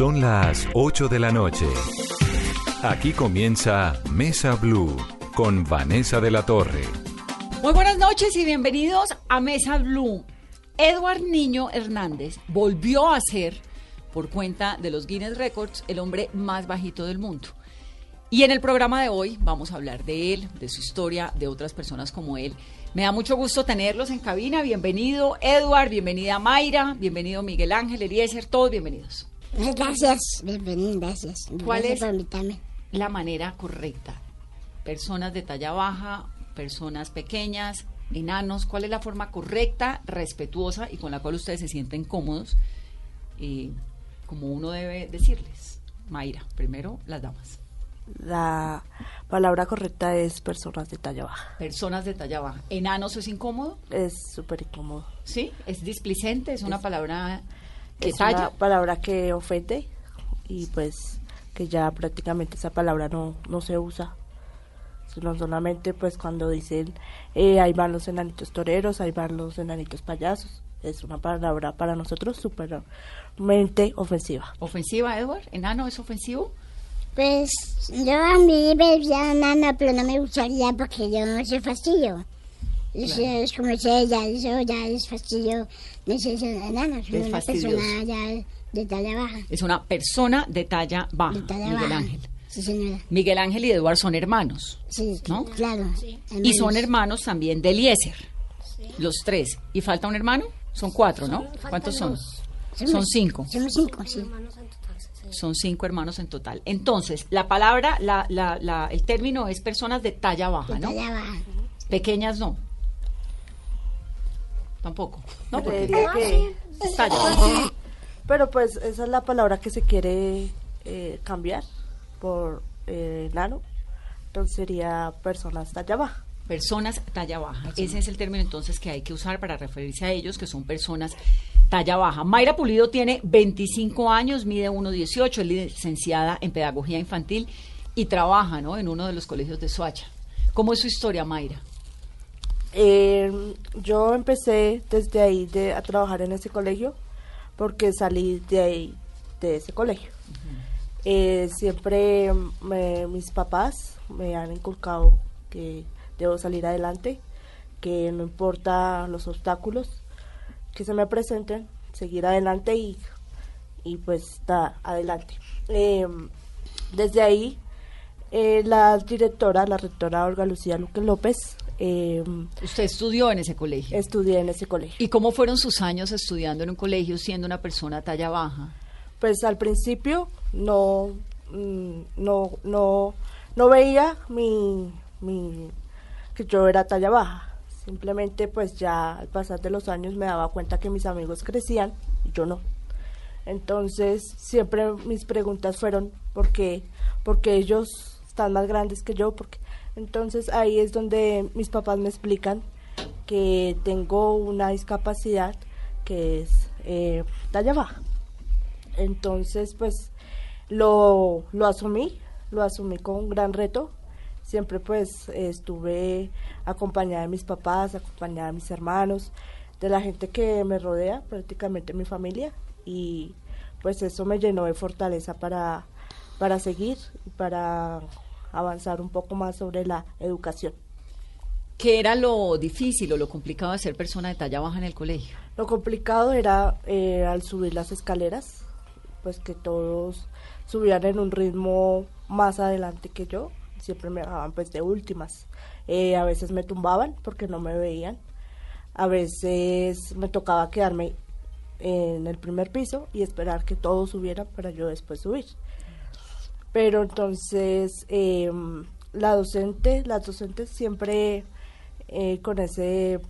Son las 8 de la noche. Aquí comienza Mesa Blue con Vanessa de la Torre. Muy buenas noches y bienvenidos a Mesa Blue. Edward Niño Hernández volvió a ser, por cuenta de los Guinness Records, el hombre más bajito del mundo. Y en el programa de hoy vamos a hablar de él, de su historia, de otras personas como él. Me da mucho gusto tenerlos en cabina. Bienvenido Edward, bienvenida Mayra, bienvenido Miguel Ángel, Eliezer, todos bienvenidos. Gracias, bienvenido, gracias. ¿Cuál Gracias es? La manera correcta. Personas de talla baja, personas pequeñas, enanos, ¿cuál es la forma correcta, respetuosa y con la cual ustedes se sienten cómodos? Y como uno debe decirles. Mayra, primero las damas. La palabra correcta es personas de talla baja. Personas de talla baja. ¿Enanos es incómodo? Es súper incómodo. ¿Sí? ¿Es displicente? ¿Es una palabra Es una palabra que ofende y pues que ya prácticamente esa palabra no, no se usa. Sino solamente pues cuando dicen eh, ahí van los enanitos toreros, ahí van los enanitos payasos. Es una palabra para nosotros supermente ofensiva. ¿Ofensiva, Edward? ¿Enano es ofensivo? Pues yo a mí me decía nana, pero no me gustaría porque yo no soy fastidio. Claro. es como dice ella, eso ya es fastidio. No sé si es enana, soy Es una persona ya de talla baja. Es una persona de talla baja, De talla Miguel baja. Ángel. Sí, señora. Miguel Ángel y Eduard son hermanos. Sí, ¿No? claro. Y son hermanos también de Eliezer. Los tres. ¿Y falta un hermano? Son cuatro, ¿no? ¿Cuántos son? Somos- Son cinco. Somos cinco, sí. Son cinco hermanos en total. Entonces, la palabra, la, la, la, el término es personas de talla baja, De ¿no? talla baja. Pequeñas no. Tampoco. No, porque que- es talla baja. Pero pues esa es la palabra que se quiere eh, cambiar por eh, enano. Entonces sería personas talla baja. Personas talla baja. Ese es el término entonces que hay que usar para referirse a ellos, que son personas talla baja. Mayra Pulido tiene 25 años, mide 1,18, es licenciada en Pedagogía Infantil y trabaja ¿no? en uno de los colegios de Soacha. ¿Cómo es su historia, Mayra? Eh, yo empecé desde ahí de, a trabajar en ese colegio porque salí de ahí, de ese colegio. Eh, siempre me- mis papás me han inculcado que debo salir adelante, que no importa los obstáculos que se me presenten, seguir adelante y, y pues estar adelante. Eh, desde ahí, eh, la directora, la rectora Olga Lucía Luque López, eh, Usted estudió en ese colegio. estudié en ese colegio. ¿Y cómo fueron sus años estudiando en un colegio siendo una persona talla baja? Pues al principio no, mm, no, no, no veía mi, mi, que yo era talla baja. Simplemente pues ya al pasar de los años me daba cuenta que mis amigos crecían y yo no. Entonces siempre mis preguntas fueron ¿por qué? Porque ellos están más grandes que yo. Porque... Entonces ahí es donde mis papás me explican que tengo una discapacidad que es eh, talla baja. Entonces, pues lo, lo asumí, lo asumí con un gran reto. Siempre pues eh, estuve acompañada de mis papás, acompañada de mis hermanos, de la gente que me rodea, prácticamente mi familia. Y pues eso me llenó de fortaleza para, para seguir para avanzar un poco más sobre la educación. ¿Qué era lo difícil o lo complicado de ser persona de talla baja en el colegio? Lo complicado era eh, al subir las escaleras, pues que todos subían en un ritmo más adelante que yo, siempre me dejaban pues de últimas. Eh, a veces me tumbaban porque no me veían, a veces me tocaba quedarme en el primer piso y esperar que todos subieran para yo después subir. Pero entonces eh, la docente, las docentes siempre eh, con ese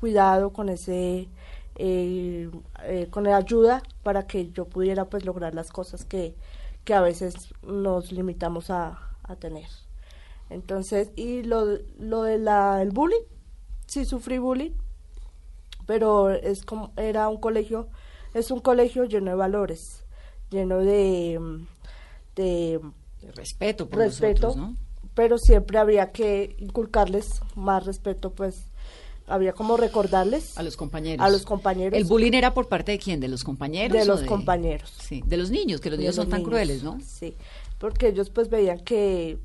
cuidado, con ese eh, eh, con la ayuda para que yo pudiera pues lograr las cosas que, que a veces nos limitamos a, a tener. Entonces, y lo, lo de la el bullying, sí sufrí bullying, pero es como era un colegio, es un colegio lleno de valores, lleno de de De respeto por respeto, nosotros, ¿no? pero siempre había que inculcarles más respeto, pues había como recordarles A los compañeros. a los compañeros ¿El bullying era por parte de quién? ¿De los compañeros? de los compañeros. Sí, de los niños, que los de niños son tan niños. crueles, ¿no? Sí, porque ellos pues veían que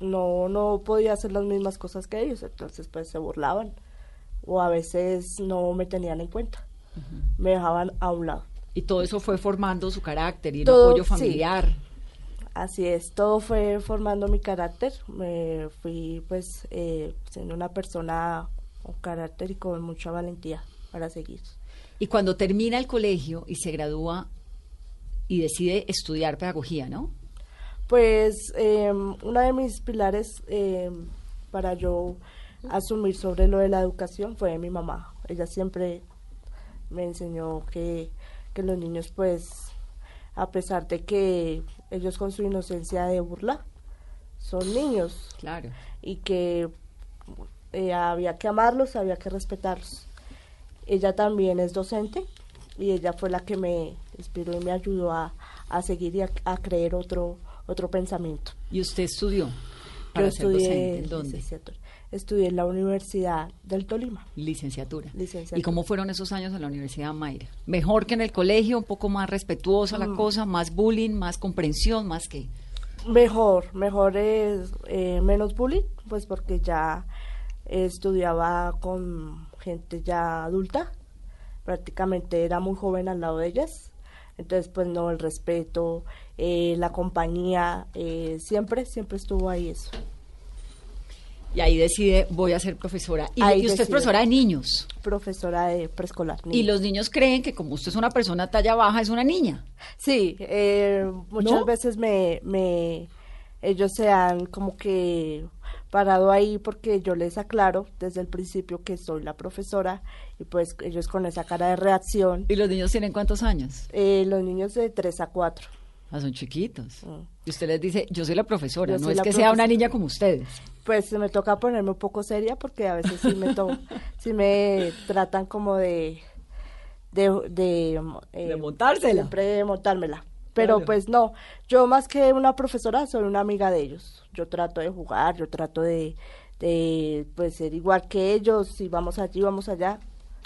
no, no podía hacer las mismas cosas que ellos, entonces pues se burlaban o a veces no me tenían en cuenta, me dejaban a un lado. Y todo eso fue formando su carácter y el Todo, apoyo sí. Así es, todo fue formando mi carácter, me fui pues eh, siendo una persona con carácter y con mucha valentía para seguir. Y cuando termina el colegio y se gradúa y decide estudiar pedagogía, ¿no? Pues eh, una de mis pilares eh, para yo asumir sobre lo de la educación fue mi mamá. Ella siempre me enseñó que, que los niños, pues, a pesar de que ellos con su inocencia de burla, son niños Claro. y que eh, había que amarlos, había que respetarlos. Ella también es docente y ella fue la que me inspiró y me ayudó a, a seguir y a, a creer otro, otro pensamiento. ¿Y usted estudió? Para Yo ser estudié, docente. ¿En dónde? Estudié en la Universidad del Tolima. Licenciatura. Licenciatura. ¿Y cómo fueron esos años en la Universidad Mayra? ¿Mejor que en el colegio? ¿Un poco más respetuosa Mm. la cosa? ¿Más bullying? ¿Más comprensión? ¿Más qué? Mejor, mejor es eh, menos bullying, pues porque ya estudiaba con gente ya adulta, prácticamente era muy joven al lado de ellas, entonces pues no, el respeto, eh, la compañía, eh, siempre, siempre estuvo ahí eso. Y ahí decide, voy a ser profesora. Y, Ahí y usted es profesora de niños. Profesora de preescolar. Y los niños creen que como usted es una persona talla baja, es una niña. Sí, eh, muchas ¿No? veces me, me, ellos se han como que parado ahí porque yo les aclaro desde el principio que soy la profesora y pues ellos con esa cara de reacción, ¿Y los niños tienen cuántos años? eh, los niños de 3 a 4. Ah, son chiquitos. Mm. Y usted les dice, yo soy la profesora, Yo no es que sea una niña como ustedes. Pues me toca ponerme un poco seria porque a veces sí me, to sí me tratan como de... De, de, eh, De montársela. Siempre de montármela. Pero Claro. pues no, yo más que una profesora soy una amiga de ellos. Yo trato de jugar, yo trato de, de pues ser igual que ellos, y vamos allí, vamos allá.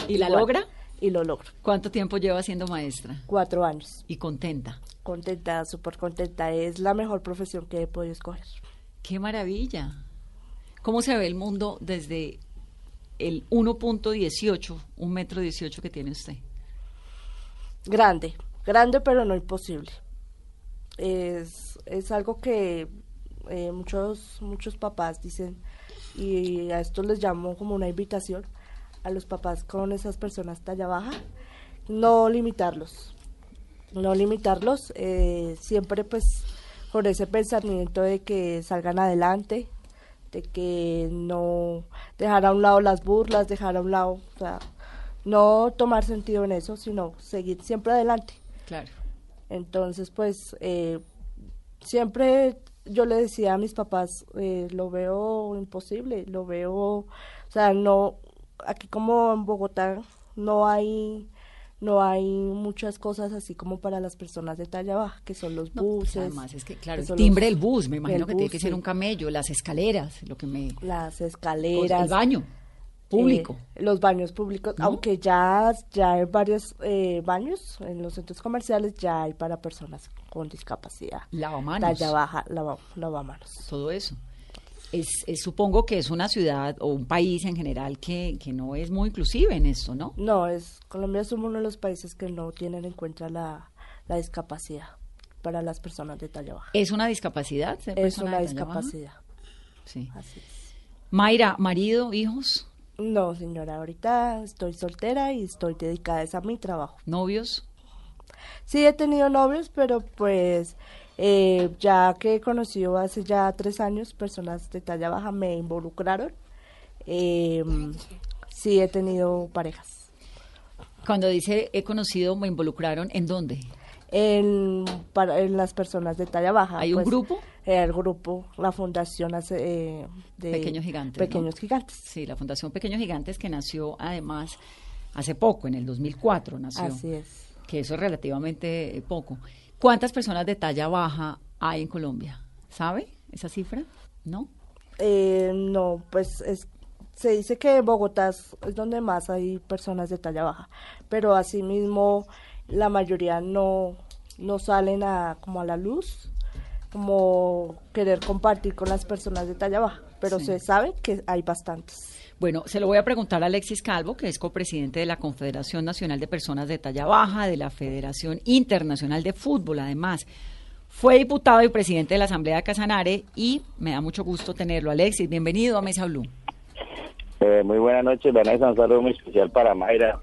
¿Y la logra? Y lo logro. ¿Cuánto tiempo lleva siendo maestra? Cuatro años. Y contenta. Contenta, súper contenta. Es la mejor profesión que he podido escoger. ¡Qué maravilla! ¿Cómo se ve el mundo desde el 1.18, un metro 18 que tiene usted? Grande, grande pero no imposible. Es, es algo que eh, muchos, muchos papás dicen, y a esto les llamo como una invitación a los papás con esas personas talla baja, no limitarlos, no limitarlos, eh, siempre pues con ese pensamiento de que salgan adelante, de que no dejar a un lado las burlas, dejar a un lado, o sea, no tomar sentido en eso, sino seguir siempre adelante. Claro. Entonces, pues, eh, siempre yo le decía a mis papás, eh, lo veo imposible, lo veo, o sea, no, aquí como en Bogotá no hay, no hay muchas cosas así como para las personas de talla baja, que son los No, pues, buses. además es que, claro, que el timbre del bus, me imagino el que tiene que ser sí, un camello, las escaleras, lo que me... Las el escaleras. baño público. eh, los baños públicos, ¿No? aunque ya, ya hay varios eh, baños en los centros comerciales, ya hay para personas con discapacidad. Lavamanos. Talla baja, lava, lavamanos. todo eso. Es, es- supongo que es una ciudad o un país en general que, que no es muy inclusive en esto, ¿no? No, es Colombia es uno de los países que no tienen en cuenta la, la discapacidad para las personas de talla baja. ¿Es una discapacidad? Es una de talla baja? discapacidad. Sí. Así es. Mayra, marido, hijos, No, señora, ahorita estoy soltera y estoy dedicada a mi trabajo. novios. Sí he tenido novios, pero pues eh, ya que he conocido hace ya tres años personas de talla baja me involucraron. Eh, sí he tenido parejas. Cuando dice he conocido, me involucraron, ¿en dónde? En, para, en las personas de talla baja. ¿Hay un pues, grupo? eh, el grupo, la fundación hace, eh, de Pequeños Gigantes, ¿no? Pequeños Gigantes. Sí, la Fundación Pequeños Gigantes que nació además hace poco, en el 2004 nació. Así es. Que eso es relativamente eh, poco. ¿Cuántas personas de talla baja hay en Colombia? ¿Sabe esa cifra? ¿No? Eh, no, pues es se dice que Bogotá es es donde más hay personas de talla baja, pero asimismo la mayoría no, no salen a, como a la luz, como querer compartir con las personas de talla baja, pero Sí. se sabe que hay bastantes. Bueno, se lo voy a preguntar a Alexis Calvo, que es copresidente de la Confederación Nacional de Personas de Talla Baja, de la Federación Internacional de Fútbol, además. Fue diputado y presidente de la Asamblea de Casanare y me da mucho gusto tenerlo. Alexis, bienvenido a Mesa Blue. Eh, muy buenas noches, Vanessa. Un saludo muy especial para Mayra,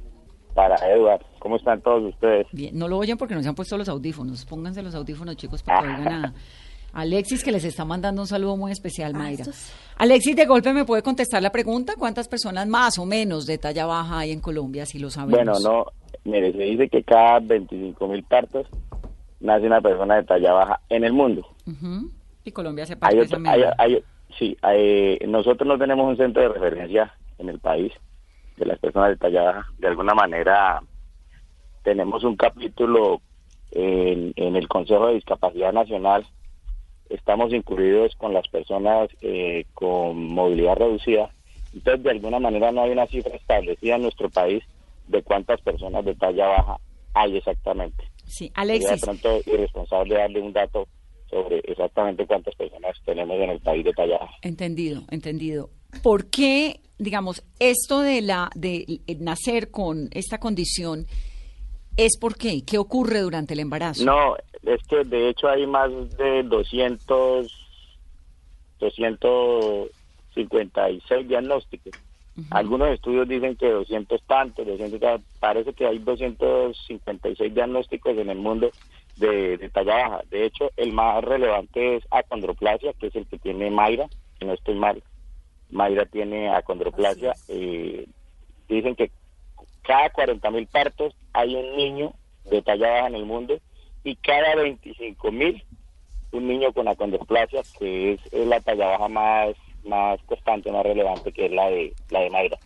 para Edward. ¿Cómo están todos ustedes? Bien, no lo oyen porque no se han puesto los audífonos. Pónganse los audífonos, chicos, para que oigan a Alexis, que les está mandando un saludo muy especial, Mayra. estos- Alexis, de golpe, ¿me puede contestar la pregunta? ¿Cuántas personas más o menos de talla baja hay en Colombia, si lo sabemos? Bueno, no, mire, se dice que cada 25 mil partos nace una persona de talla baja en el mundo. Y Colombia se Hay parte otro- hay- hay- sí, hay- nosotros no tenemos un centro de referencia en el país de las personas de talla baja. De alguna manera tenemos un capítulo en, en el Consejo de Discapacidad Nacional. Estamos incluidos con las personas eh, con movilidad reducida. Entonces, de alguna manera no hay una cifra establecida en nuestro país de cuántas personas de talla baja hay exactamente. Sí, Sería de Alexis, pronto irresponsable darle un dato sobre exactamente cuántas personas tenemos en el país de talla baja. entendido, entendido. ¿Por qué, digamos, esto de la de eh, nacer con esta condición es por qué? ¿Qué ocurre durante el embarazo? No, es que de hecho hay más de 200, 256 diagnósticos. Algunos estudios dicen que 200 tantos, 200 tantos, parece que hay 256 diagnósticos en el mundo de, de talla baja. De hecho, el más relevante es acondroplasia, que es el que tiene Mayra, si no estoy mal. Mayra tiene acondroplasia. eh, dicen que cada 40 mil partos hay un niño de talla baja en el mundo y cada 25 mil un niño con acondroplasia, que es, es la talla baja más más constante, más relevante, que es la de la de Mayra.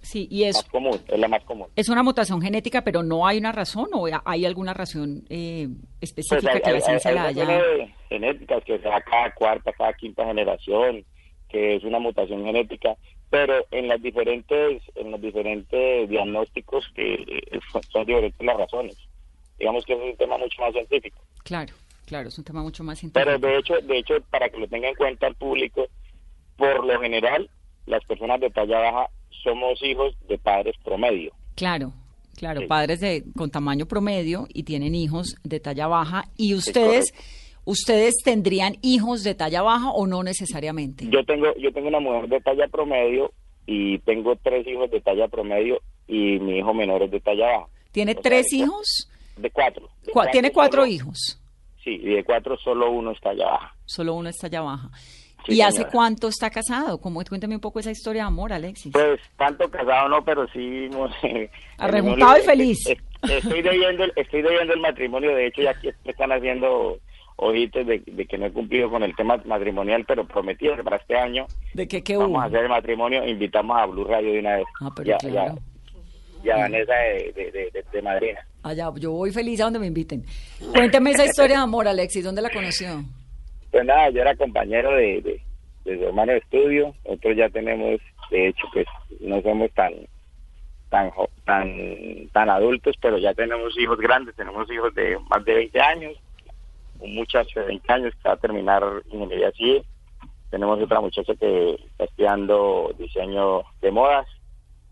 Sí, y es, Más común, es la más común. es una mutación genética, pero no hay una razón o hay alguna razón eh, específica Pues hay, que la ciencia hay la haya... genéticas que se da cada cuarta, cada quinta generación, que es una mutación genética, pero en las diferentes, en los diferentes diagnósticos que eh, son, diferentes las razones. Digamos que es un tema mucho más científico. Claro, claro, es un tema mucho más científico. Pero de hecho, de hecho, para que lo tenga en cuenta el público, por lo general, las personas de talla baja somos hijos de padres promedio. Claro, claro, Sí. padres de con tamaño promedio y tienen hijos de talla baja y ustedes ustedes tendrían hijos de talla baja o no necesariamente. Yo tengo, yo tengo una mujer de talla promedio y tengo tres hijos de talla promedio y mi hijo menor es de talla baja. ¿Tiene O tres hijos? De cuatro. De Tiene cuatro solo- hijos. Sí, y de cuatro solo uno es talla baja. Solo uno es talla baja. Sí, ¿Y hace cuánto está casado? ¿Cómo, cuéntame un poco esa historia de amor, Alexis. Pues tanto casado no, pero sí... no sé, Arrejuntado y el- feliz. es- Estoy debiendo, estoy debiendo el matrimonio, de hecho ya aquí me están haciendo ojitos de, de que no he cumplido con el tema matrimonial, pero prometí que para este año ¿De qué, qué hubo? vamos a hacer el matrimonio, invitamos a Blue Radio de una vez. Ah, pero ya, claro. ya, ya Vanessa de, de, de, madrina. Allá, yo voy feliz a donde me inviten. Cuénteme esa historia de amor, Alexis. ¿Dónde la conoció? Pues nada, yo era compañero de, de, su hermano de estudio, nosotros ya tenemos, de hecho, pues no somos tan tan tan tan adultos, pero ya tenemos hijos grandes, tenemos hijos de más de 20 años, un muchacho de 20 años que va a terminar ingeniería civil, tenemos otra muchacha que está estudiando diseño de modas,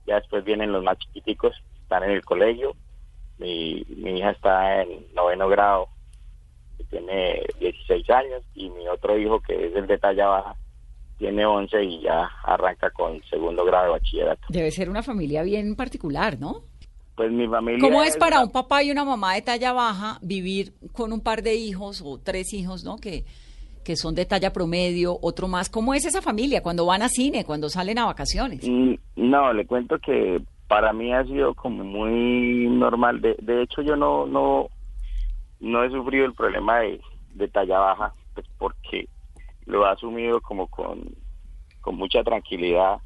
ya después vienen los más chiquiticos, están en el colegio, mi, hija está en noveno grado, que tiene 16 años, y mi otro hijo, que es el de talla baja, tiene 11 y ya arranca con segundo grado de bachillerato. Debe ser una familia bien particular, ¿no? Pues mi familia... ¿Cómo es para un papá y una mamá de talla baja vivir con un par de hijos o tres hijos, ¿no? Que, que son de talla promedio, otro más. ¿Cómo es esa familia cuando van a cine, cuando salen a vacaciones? Mm, No, le cuento que para mí ha sido como muy normal. De, de hecho, yo no, no, no he sufrido el problema de, de talla baja, pues porque lo he asumido como con, con mucha tranquilidad.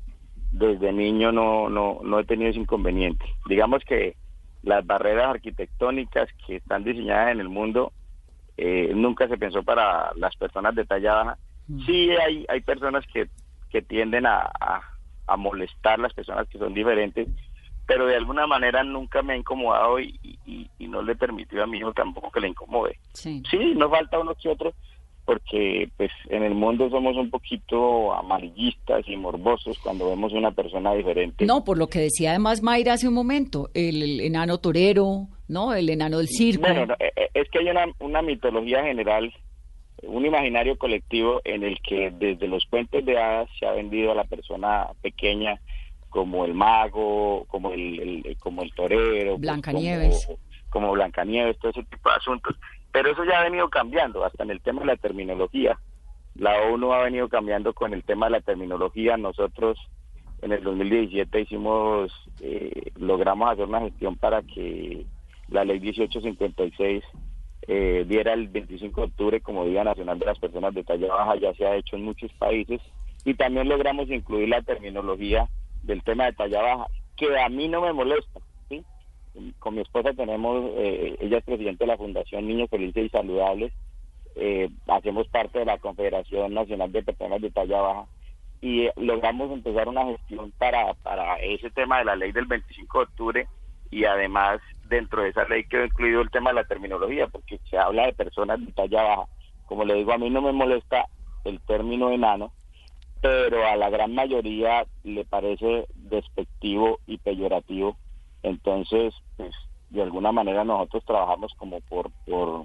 Desde niño no, no, no he tenido ese inconveniente. Digamos que las barreras arquitectónicas que están diseñadas en el mundo eh, nunca se pensó para las personas de talla baja. Sí hay, hay personas que, que tienden a, a, a molestar las personas que son diferentes, pero de alguna manera nunca me ha incomodado y, y, y no le permitió a mi hijo tampoco que le incomode. Sí. Sí, nos falta uno que otro, porque pues en el mundo somos un poquito amarillistas y morbosos cuando vemos una persona diferente. No, por lo que decía además Mayra hace un momento, el, el enano torero, ¿no? El enano del circo. Bueno, no, eh, eh, es que hay una, una mitología general, un imaginario colectivo en el que desde los cuentos de hadas se ha vendido a la persona pequeña como el mago, como el, el- como el torero, pues, Blancanieves. como, como Blancanieves, todo ese tipo de asuntos. Pero eso ya ha venido cambiando, hasta en el tema de la terminología. La ONU ha venido cambiando con el tema de la terminología. Nosotros en el 2017 hicimos, eh, logramos hacer una gestión para que la ley 1856 eh, diera el 25 de octubre como Día Nacional de las Personas de Talla Baja, ya se ha hecho en muchos países, y también logramos incluir la terminología del tema de talla baja, que a mí no me molesta. Con mi esposa tenemos, eh, ella es presidente de la Fundación Niños Felices y Saludables, eh, hacemos parte de la Confederación Nacional de Personas de Talla Baja, y eh, logramos empezar una gestión para, para ese tema de la ley del 25 de octubre y además dentro de esa ley quedó incluido el tema de la terminología porque se habla de personas de talla baja. Como le digo, a mí no me molesta el término enano, pero a la gran mayoría le parece despectivo y peyorativo. Entonces, pues de alguna manera nosotros trabajamos como por por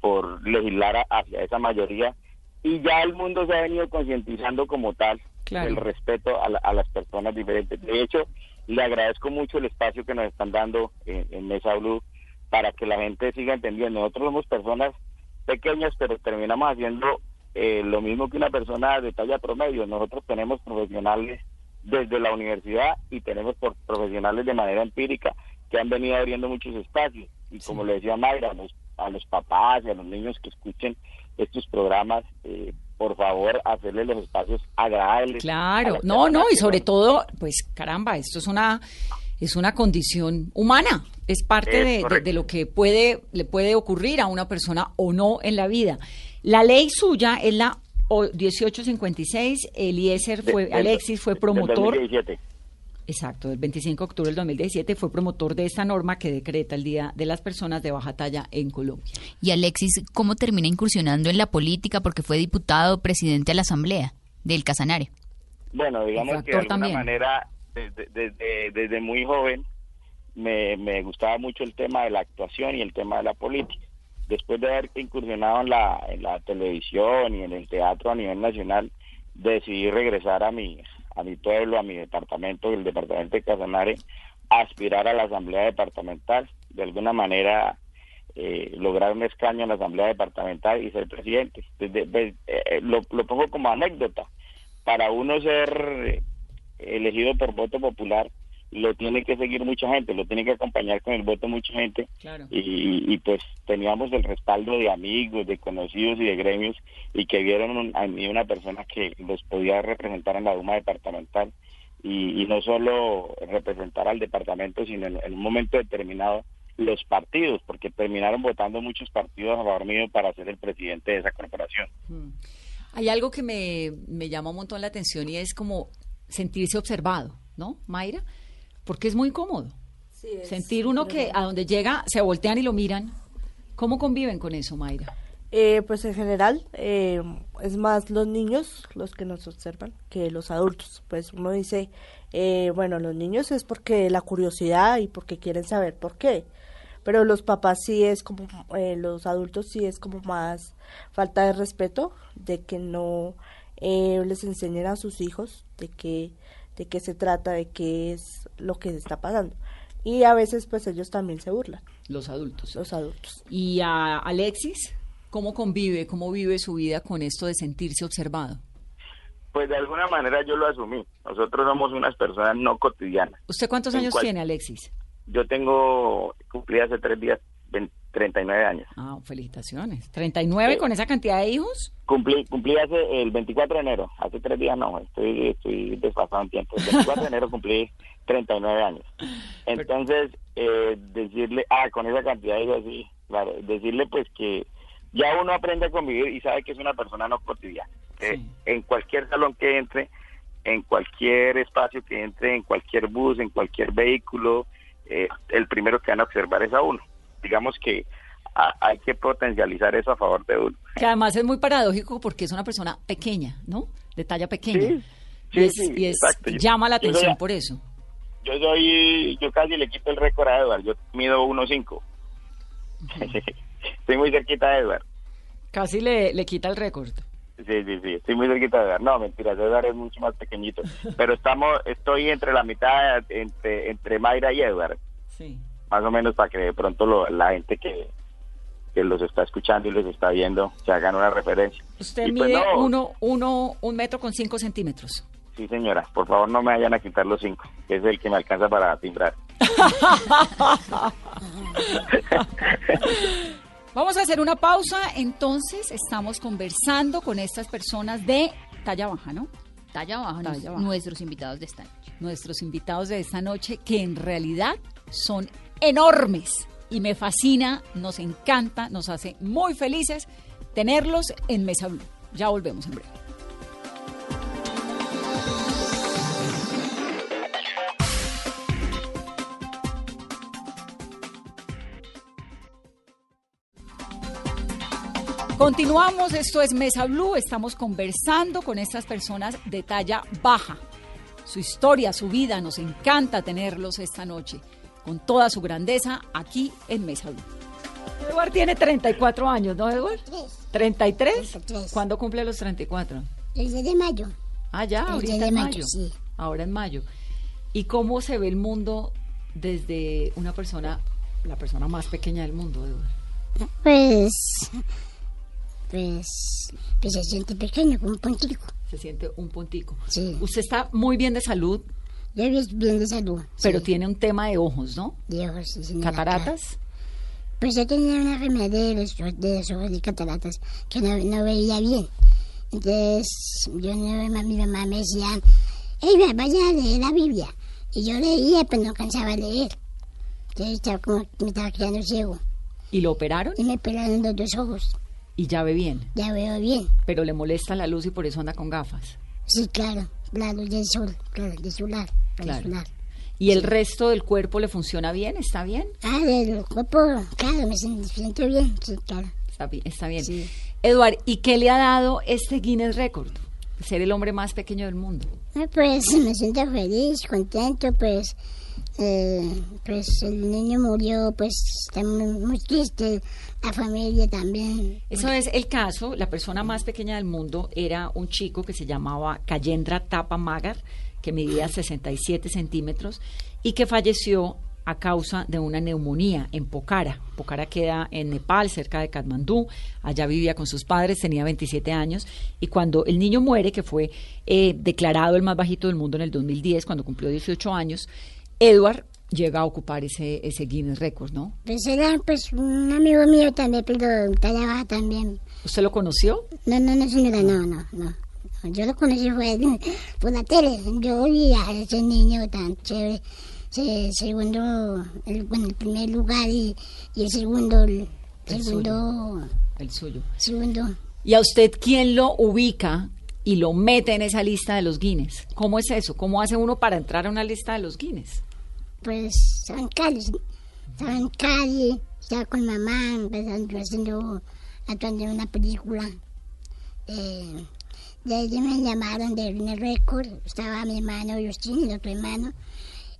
por legislar hacia esa mayoría y ya el mundo se ha venido concientizando como tal Claro. el respeto a, la- a las personas diferentes. De hecho, le agradezco mucho el espacio que nos están dando en, en Mesa Blue para que la gente siga entendiendo. Nosotros somos personas pequeñas, pero terminamos haciendo eh, lo mismo que una persona de talla promedio. Nosotros tenemos profesionales desde la universidad y tenemos por profesionales de manera empírica que han venido abriendo muchos espacios. Y como le decía Mayra, a los, a los papás y a los niños que escuchen estos programas, eh, por favor, hacerles los espacios agradables. Claro, no, no, y sobre todo, pues caramba, esto es una es una condición humana, es parte Es de, de lo que puede le puede ocurrir a una persona o no en la vida. La ley suya es la o- 1856, Eliezer de- fue Alexis fue del promotor 2017. Exacto, el 25 de octubre del 2017 fue promotor de esta norma que decreta el Día de las Personas de Baja Talla en Colombia. Y Alexis, ¿cómo termina incursionando en la política? Porque fue diputado, presidente de la Asamblea del Casanare. Bueno, digamos que de alguna también. manera, desde, desde, desde muy joven, me, me gustaba mucho el tema de la actuación y el tema de la política. Después de haber incursionado en la, en la televisión y en el teatro a nivel nacional, decidí regresar a mi, a mi pueblo, a mi departamento, el departamento de Casanare, aspirar a la asamblea departamental, de alguna manera eh, lograr un escaño en la asamblea departamental y ser presidente. Desde- pues, eh, lo, lo pongo como anécdota. Para uno ser eh, elegido por voto popular, lo tiene que seguir mucha gente, lo tiene que acompañar con el voto mucha gente Claro. y, y, pues teníamos el respaldo de amigos, de conocidos y de gremios y que vieron un- a mí una persona que los podía representar en la Duma departamental y, y no solo representar al departamento, sino en, en un momento determinado los partidos, porque terminaron votando muchos partidos a favor mío para ser el presidente de esa corporación. Mm. Hay algo que me, me llama un montón la atención y es como sentirse observado, ¿no, Mayra? Porque es muy cómodo. Sentir uno que a donde llega se voltean y lo miran. ¿Cómo conviven con eso, Mayra? Eh, pues en general eh, es más los niños los que nos observan que los adultos. Pues uno dice, eh, bueno, los niños es porque la curiosidad y porque quieren saber por qué. Pero los papás sí es como, eh, los adultos sí es como más falta de respeto, de que no eh, les enseñen a sus hijos de qué, de qué se trata, de qué es lo que está pasando. Y a veces pues ellos también se burlan, Los adultos. los adultos. Y a Alexis, ¿cómo convive, cómo vive su vida con esto de sentirse observado? Pues de alguna manera yo lo asumí. Nosotros somos unas personas no cotidianas. ¿Usted cuántos ¿En años tiene, Alexis? Yo tengo, cumplí hace tres días 20 39 años. Ah, felicitaciones. ¿39 Sí. con esa cantidad de hijos? Cumplí, cumplí hace el 24 de enero, hace tres días no, estoy, estoy desfasado en tiempo. El 24 de enero cumplí 39 años. Entonces, eh, decirle, ah, con esa cantidad de hijos, sí, claro, decirle pues que ya uno aprende a convivir y sabe que es una persona no cotidiana. Sí. En cualquier salón que entre, en cualquier espacio que entre, en cualquier bus, en cualquier vehículo, eh, el primero que van a observar es a uno. Digamos que a- hay que potencializar eso a favor de uno. Que además es muy paradójico porque es una persona pequeña, ¿no? De talla pequeña. Sí, y sí, es, sí, y es- llama la soy atención por eso. Yo soy, yo casi le quito el récord a Edward, yo mido 1.5. Estoy muy cerquita de Edward. Casi le, le quita el récord. Sí, sí, sí, estoy muy cerquita de Edward. No, mentira, Edward es mucho más pequeñito. Pero estamos, estoy entre la mitad, entre, entre Mayra y Edward. Sí. Más o menos para que de pronto lo- la gente que, que los está escuchando y los está viendo se hagan una referencia. Usted Y pues mide no, uno, uno, un metro con cinco centímetros. Sí, señora, por favor no me vayan a quitar los cinco, que es el que me alcanza para timbrar. Vamos a hacer una pausa, entonces estamos conversando con estas personas de talla baja, ¿no? Talla baja, Talla nos- baja. nuestros invitados de esta noche. Nuestros invitados de esta noche, que en realidad son enormes y me fascina, nos encanta, nos hace muy felices tenerlos en Mesa Blue. Ya volvemos en breve. Continuamos, esto es Mesa Blue, estamos conversando con estas personas de talla baja. Su historia, su vida, nos encanta tenerlos esta noche, con toda su grandeza, aquí en Mesa Blue. Edward tiene 34 años, ¿no, Edward? Tres. ¿33? 33. ¿Cuándo cumple los 34? El 10 de mayo. Ah, ya, El ahorita 10 de en mayo, mayo. sí. Ahora en mayo. ¿Y cómo se ve el mundo desde una persona, la persona más pequeña del mundo, Edward? Pues. Pues. Pues se siente pequeño, como un puntico. Se siente un puntico. Sí. Usted está muy bien de salud, Yo bien de salud. pero sí, tiene un tema de ojos, ¿no? de ojos, sí, señora, ¿Cataratas? Pues yo tenía una enfermedad de los, de los ojos y cataratas que no, no veía bien. Entonces, yo no, mi mamá me decía, hey, va, vaya a leer la Biblia. Y yo leía, pero no cansaba de leer. Entonces, estaba como, me estaba quedando ciego. ¿Y lo operaron? Y me pelaron los dos ojos. Y ya ve bien, Ya veo bien. pero le molesta la luz y por eso anda con gafas. Sí, claro, la luz del sol, claro, del solar, Claro. solar. ¿Y el resto del cuerpo le funciona bien? ¿Está bien? Ah, del cuerpo, claro, me siento, siento bien, sí, claro. Está bien. Está bien. Sí. Eduard, ¿y qué le ha dado este Guinness Record? Ser el hombre más pequeño del mundo. Ah, Pues me siento feliz, contento, pues, eh, pues el niño murió, pues está muy, muy triste, la familia también. Eso es el caso. La persona más pequeña del mundo era un chico que se llamaba Kayendra Tapa Magar, que medía 67 centímetros y que falleció a causa de una neumonía en Pokhara. Pokhara queda en Nepal, cerca de Katmandú. Allá vivía con sus padres, tenía 27 años. Y cuando el niño muere, que fue eh, declarado el más bajito del mundo en el 2010, cuando cumplió 18 años, Edward llega a ocupar ese, ese Guinness Record, ¿no? Pues era pues un amigo mío también, pero baja también. ¿Usted lo conoció? No, no, no, señora, no, no, no. Yo lo conocí fue por la tele. Yo vi a ese niño tan chévere. Se, segundo, el, bueno, el primer lugar y, y el segundo, el, El segundo, El suyo. segundo. ¿Y a usted quién lo ubica y lo mete en esa lista de los Guinness? ¿Cómo es eso? ¿Cómo hace uno para entrar a una lista de los Guinness? Pues en Cali, estaba en Cali, estaba con mamá, empezando haciendo, actuando una película. Eh, de ahí me llamaron de Rene Record, estaba mi hermano Justin y otro hermano,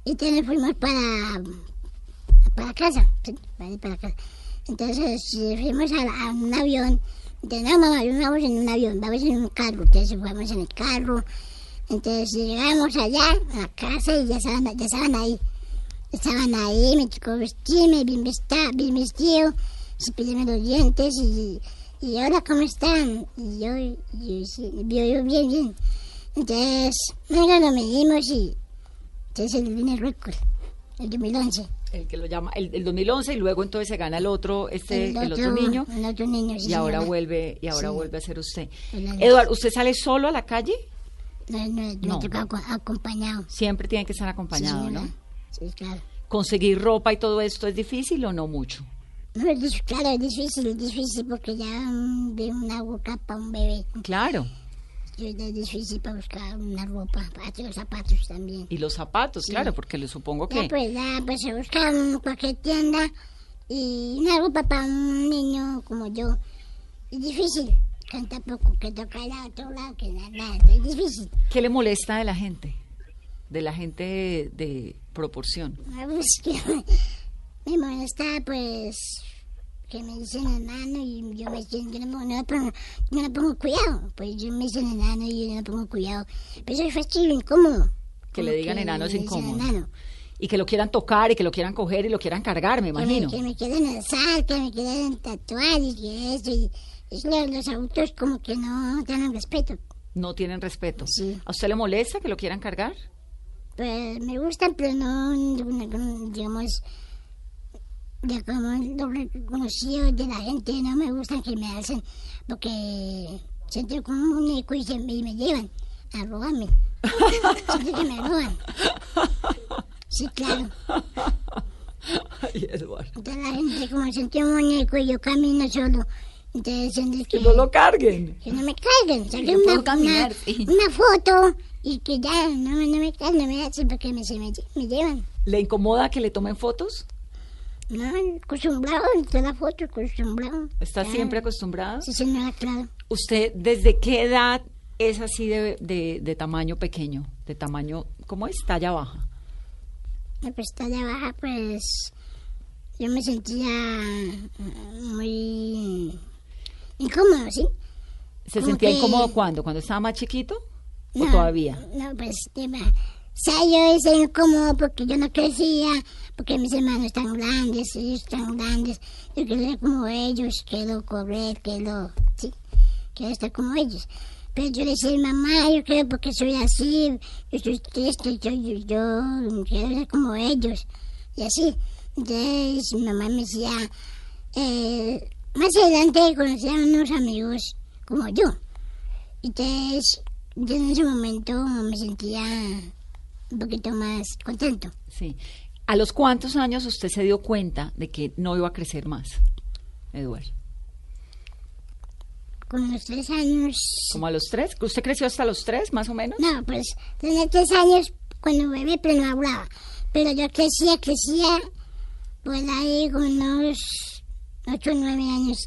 y entonces fuimos para, para casa. Entonces fuimos a, a un avión, entonces no mamá, no vamos en un avión, vamos en un carro, entonces fuimos en el carro, entonces llegamos allá a la casa y ya estaban, ya estaban ahí. Estaban ahí, me tocó vestirme, bien, vesta, bien vestido, cepillarme los dientes y, y ahora cómo están. Y yo, yo, sí, yo, yo bien, bien. Entonces, venga, lo medimos y entonces el Guinness Record, el 2011. El que lo llama, el, el 2011 y luego entonces se gana el otro, este, el otro, niño. El otro niño, sí, y ahora señora. vuelve, y ahora Sí. vuelve a ser usted. Eduardo, ¿usted sale solo a la calle? No, no, No. me tocó aco- acompañado. Siempre tiene que estar Sí, acompañado, señora. ¿no? Sí, claro. ¿Conseguir ropa y todo esto es difícil o no mucho? No, es claro, es difícil, es difícil porque ya de una boca para un bebé. Claro. es difícil para buscar una ropa, los zapatos también. Y los zapatos, claro, porque le supongo Ya que... pues, ya pues se busca en cualquier tienda y una ropa para un niño como yo. Es difícil, que tampoco que tocar a otro lado, que nada, es difícil. ¿Qué le molesta de la gente? De la gente de proporción. Ah, pues, que me molesta pues que me dicen enano y yo me dicen yo no, no, le pongo, no le pongo cuidado pues yo me dicen enano y yo no le pongo cuidado pero eso es fastidio incómodo Que le digan enano es incómodo. enano. Y que lo quieran tocar y que lo quieran coger y lo quieran cargar, me que, me, imagino. que me quieren alzar que me quieren tatuar y que eso y es lo- los adultos como que no tienen respeto No tienen respeto. Sí. ¿A usted le molesta que lo quieran cargar? Pues me gustan pero no, digamos de como lo reconocido de la gente no me gustan que me hacen porque siento como un eco y, se, y me llevan a robarme siento que me roban sí claro Ay, Eduardo. entonces la gente como siente un muñeco y yo camino solo entonces que, Que no lo carguen. que no me carguen saquen una, una, sí. una foto y que ya no, no me carguen no me hacen porque me, se me, me llevan ¿Le incomoda que le tomen fotos? No, acostumbrado, está la foto, acostumbrado. ¿Está Claro. siempre acostumbrado? Sí, señora, claro. ¿Usted desde qué edad es así de, de, de tamaño pequeño? De tamaño, ¿cómo es? Talla baja. La pestaña baja, pues, yo me sentía muy incómodo, ¿sí? ¿Se Como sentía que- incómodo cuándo? ¿Cuando estaba más chiquito? ¿O No, todavía? No, pues, tema. O sea, yo era incómodo porque yo no crecía, porque mis hermanos están grandes, ellos están grandes. Yo quiero ser como ellos, quiero correr, quiero, sí, quiero estar como ellos. Pero yo le decía, mamá, yo quiero porque soy así, yo soy triste, yo, yo, yo quiero ser como ellos. Y así. Entonces mi mamá me decía, eh, más adelante conocí a unos amigos como yo. Entonces, yo en ese momento me sentía un poquito más contento. Sí. ¿A los cuántos años usted se dio cuenta de que no iba a crecer más, Eduardo? Con los tres años... ¿Como a los tres? ¿Usted creció hasta los tres, más o menos? No, pues tenía tres años cuando bebé, pero no hablaba. Pero yo crecía, crecía, pues ahí con unos ocho o nueve años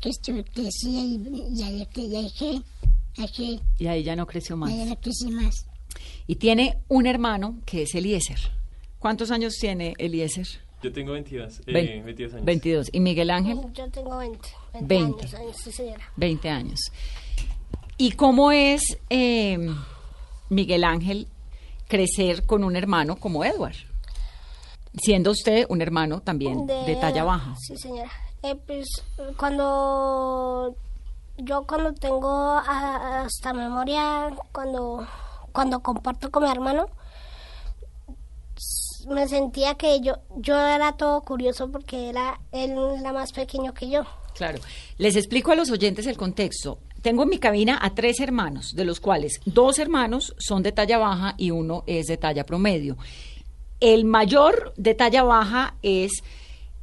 que estuve, crecía y ya, ya, ya dejé, dejé, Y ahí ya no creció más. ya no crecí más. Y tiene un hermano que es Eliezer. ¿Cuántos años tiene Eliezer? Yo tengo 22, eh, Vein- 22 años. 22. ¿Y Miguel Ángel? Yo tengo 20, 20. años, años, sí señora. 20 años. ¿Y cómo es eh, Miguel Ángel crecer con un hermano como Edward? Siendo usted un hermano también de, talla baja. Sí, señora. Eh, pues cuando yo cuando tengo a- hasta memoria, cuando, cuando comparto con mi hermano, me sentía que yo, yo era todo curioso porque era él era más pequeño que yo. Claro. Les explico a los oyentes el contexto. Tengo en mi cabina a tres hermanos, de los cuales dos hermanos son de talla baja y uno es de talla promedio. El mayor de talla baja es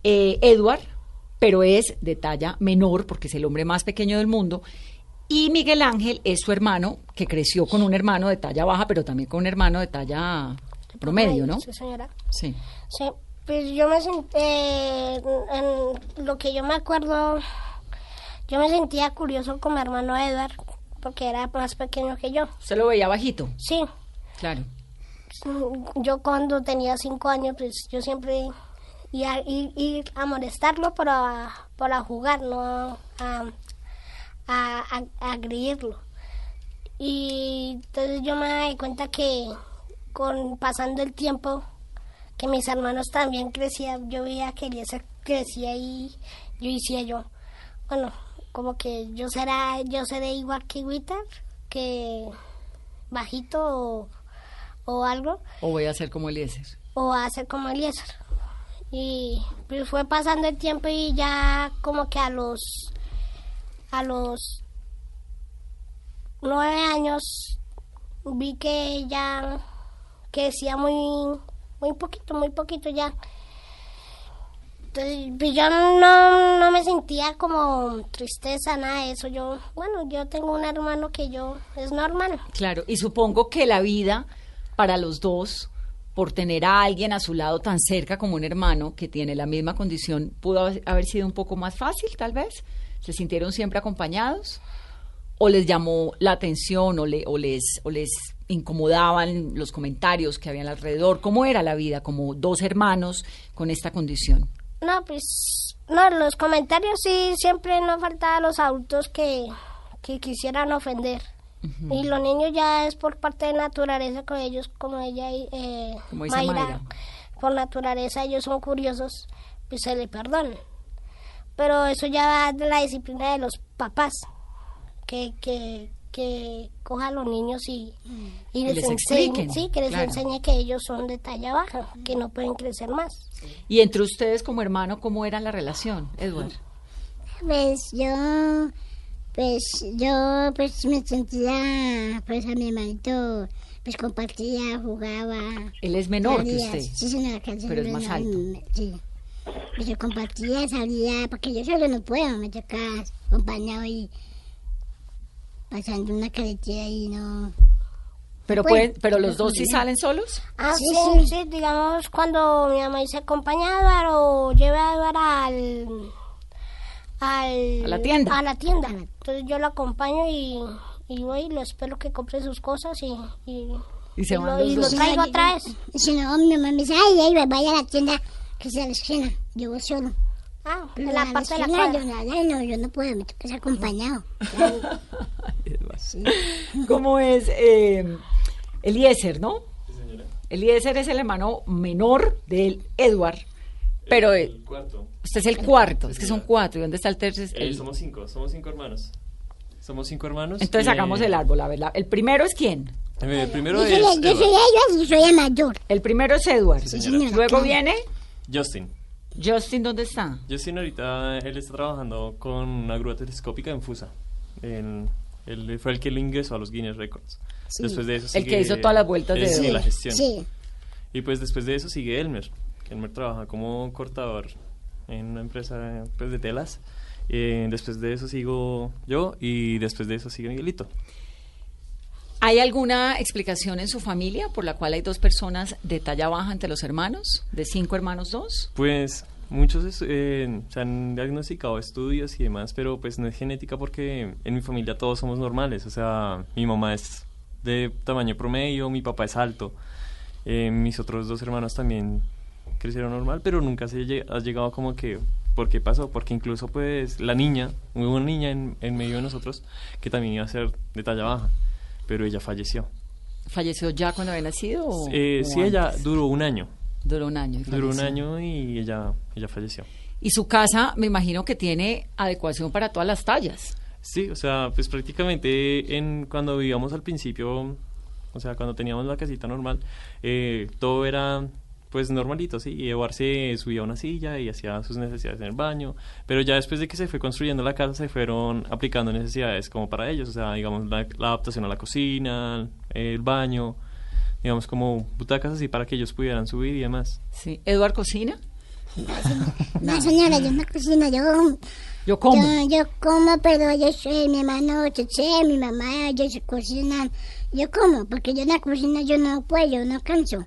eh, Edward, pero es de talla menor porque es el hombre más pequeño del mundo. Y Miguel Ángel es su hermano, que creció con un hermano de talla baja, pero también con un hermano de talla promedio, ¿no? Sí, señora. Sí. Sí, pues yo me sentí, en lo que yo me acuerdo, yo me sentía curioso con mi hermano Edward, porque era más pequeño que yo. ¿Usted lo veía bajito? Sí, Claro. yo cuando tenía cinco años, pues yo siempre iba a ir, ir a molestarlo para, para jugar, no a, a, a- a agredirlo. Y entonces yo me di cuenta que con pasando el tiempo, que mis hermanos también crecían, yo veía que Eliezer crecía y yo decía yo, bueno, como que yo será, yo seré igual que Witter, que bajito o, o algo, ¿O voy a ser como Eliezer? o hacer como Eliezer. Y pues fue pasando el tiempo y ya como que a los a los nueve años vi que ya crecía muy muy poquito, muy poquito ya. Entonces, pues yo no, no me sentía como tristeza, nada de eso. Yo, bueno, yo tengo un hermano que yo, es normal. Claro, y supongo que la vida para los dos, por tener a alguien a su lado tan cerca como un hermano que tiene la misma condición, pudo haber- sido un poco más fácil, tal vez. ¿Se sintieron siempre acompañados? ¿O les llamó la atención o, le- o les, incomodaban los comentarios que habían alrededor? ¿Cómo era la vida como dos hermanos con esta condición? No, pues, no, los comentarios sí, siempre no faltaban los adultos que quisieran ofender. Y los niños ya es por parte de naturaleza con ellos, como ella y eh, Como dice Mayra. por naturaleza ellos son curiosos, pues se le perdonan. Pero eso ya va de la disciplina de los papás, que, que, que cojan a los niños y, y Y les, les enseñe, sí, que les claro. enseñe que ellos son de talla baja, que no pueden crecer más. Y entre ustedes como hermano, ¿cómo era la relación, Edward? Pues yo, pues yo pues me sentía, pues a mi hermanito, pues compartía, jugaba. Él es menor que usted. Sí, señora, que pero es más alto. Sí. Pues yo compartía, salía, porque yo solo no puedo, me toca acompañado y pasando una carretera y no... Pero, Bueno, pueden, pero los dos sí salen solos. Ah, Sí, sí, sí. sí, digamos, cuando mi mamá dice acompaña a Eduardo o lleva a Eduardo al, al... A la tienda. A la tienda. Entonces yo lo acompaño y, y voy y lo espero que compre sus cosas y... Y, Y se lo, y lo traigo otra vez. Y si no, mi mamá me dice, ay, ay, vaya a la tienda que sea a la esquina. Yo voy solo. Ah, Pero en a la parte de la cuadra. yo, no, no, yo no puedo, me toca ser acompañado. Sí. ¿Cómo es eh, Eliezer, no? Eliezer es el hermano menor de Edward, pero eh, El cuarto. Usted es el cuarto, es que son cuatro. ¿Y dónde está el tercer? Eh, el- somos cinco, somos cinco hermanos. Somos cinco hermanos. Entonces eh, el árbol, a ver. la- El primero es quién? eh, El primero Yo soy, es yo soy Edward. ella y soy la mayor. El primero es Edward. Sí, señora, Luego viene Justin. Justin, ¿dónde está? Justin ahorita, él está trabajando con una grúa telescópica en Fusa. En- él fue el que le ingresó a los Guinness Records. Sí. Después de eso El que sigue- hizo todas las vueltas de Sí, la gestión. Sí. Y pues después de eso sigue Elmer. Elmer trabaja como cortador en una empresa pues, de telas. Eh, después de eso sigo yo y después de eso sigue Miguelito. ¿Hay alguna explicación en su familia por la cual hay dos personas de talla baja entre los hermanos? ¿De cinco hermanos, dos? Pues muchos eh, se han diagnosticado estudios y demás, pero pues no es genética porque en mi familia todos somos normales. O sea, mi mamá es de tamaño promedio, mi papá es alto. Eh, mis otros dos hermanos también crecieron normal, pero nunca se lle- ha llegado como que, ¿por qué pasó? Porque incluso pues la niña, hubo una niña en, en medio de nosotros que también iba a ser de talla baja, pero ella falleció. ¿Falleció ya cuando había nacido? o- Eh, o sí, ella antes? duró un año. Duró un año. y Duró un año y ella, ella falleció. Y su casa, me imagino que tiene adecuación para todas las tallas. Sí, o sea, pues prácticamente en cuando vivíamos al principio, o sea, cuando teníamos la casita normal, eh, todo era pues normalito, sí, y Eduard se subía a una silla y hacía sus necesidades en el baño, pero ya después de que se fue construyendo la casa se fueron aplicando necesidades como para ellos, o sea, digamos la, la adaptación a la cocina, el baño, digamos como butacas así para que ellos pudieran subir y demás. Sí. ¿Edward cocina? No, señora, yo no cocino, yo, Yo como. yo, yo como, pero yo soy mi hermano Cheche, mi mamá, ellos se cocinan. Yo como, porque yo en la cocina yo no puedo, yo no canso.